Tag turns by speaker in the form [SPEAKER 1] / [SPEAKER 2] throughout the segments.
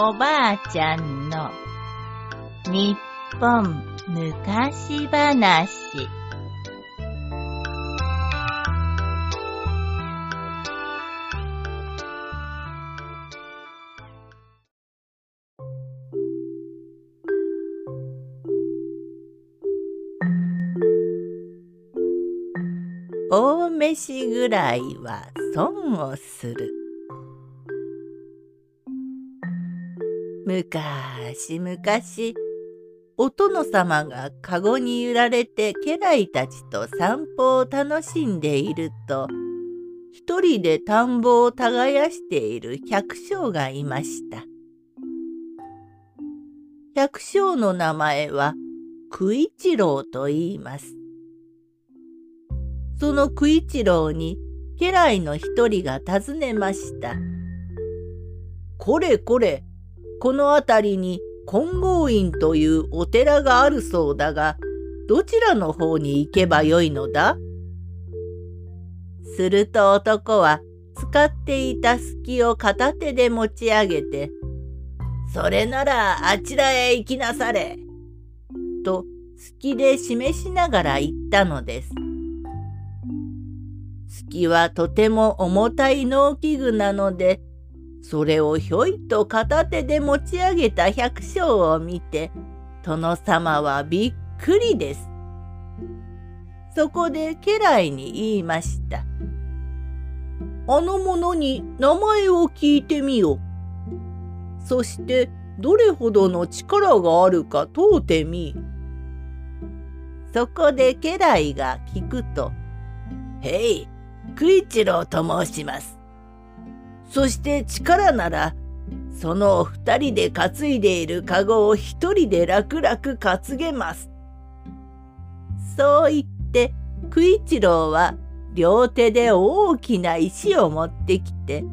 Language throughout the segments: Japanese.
[SPEAKER 1] おばあちゃんの日本昔話大飯ぐらいは損をする。むかしむかし、お殿様がかごに揺られて家来たちと散歩を楽しんでいると、一人で田んぼを耕している百姓がいました。百姓の名前は九一郎と言います。その九一郎に家来の一人が尋ねました。これこれ、この辺りに金剛院というお寺があるそうだが、どちらの方に行けばよいのだ？すると男は使っていた隙を片手で持ち上げて、それならあちらへ行きなされ。と隙で示しながら言ったのです。隙はとても重たい農機具なので、それをひょいと片手で持ち上げた百姓を見て、殿様はびっくりです。そこで家来に言いました。あの者に名前を聞いてみよう。そしてどれほどの力があるか問うてみ。そこで家来が聞くと、へい、九一郎と申します。そして力なら、その二人で担いでいる籠を一人で楽々担げます。そう言って、九一郎は両手で大きな石を持ってきて、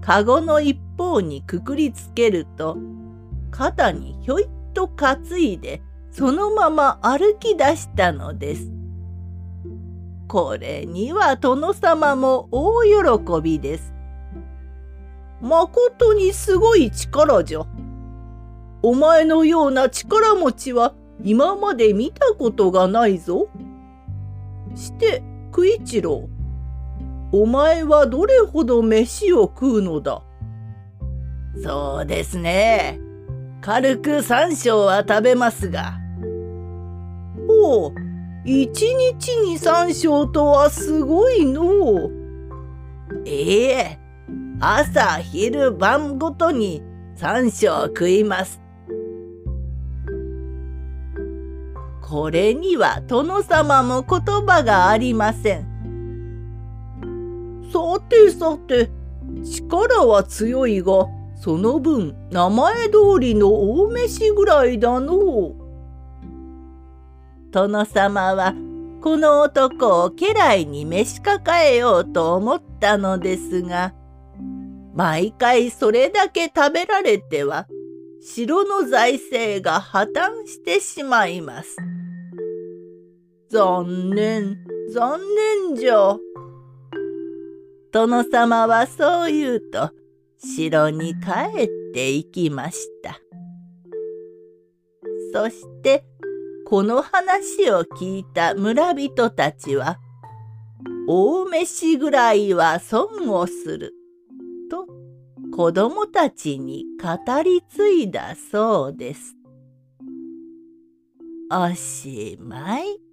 [SPEAKER 1] 籠の一方にくくりつけると、肩にひょいっと担いで、そのまま歩き出したのです。これには殿様も大喜びです。まことにすごい力じゃ。お前のような力持ちは今まで見たことがないぞ。して、九一郎。お前はどれほど飯を食うのだそうですね。軽く三升は食べますが。ほう、一日に三升とはすごいのう。ええ朝昼晩ごとに三升食います。これには殿様も言葉がありません。さてさて、力は強いが、その分名前通りの大飯ぐらいだのう。殿様はこの男を家来に召し抱えようと思ったのですが、毎回それだけ食べられては、城の財政が破綻してしまいます。残念、残念じゃ。殿様はそう言うと、城に帰って行きました。そして、この話を聞いた村人たちは、大飯ぐらいは損をする。子供たちに語り継いだそうです。おしまい。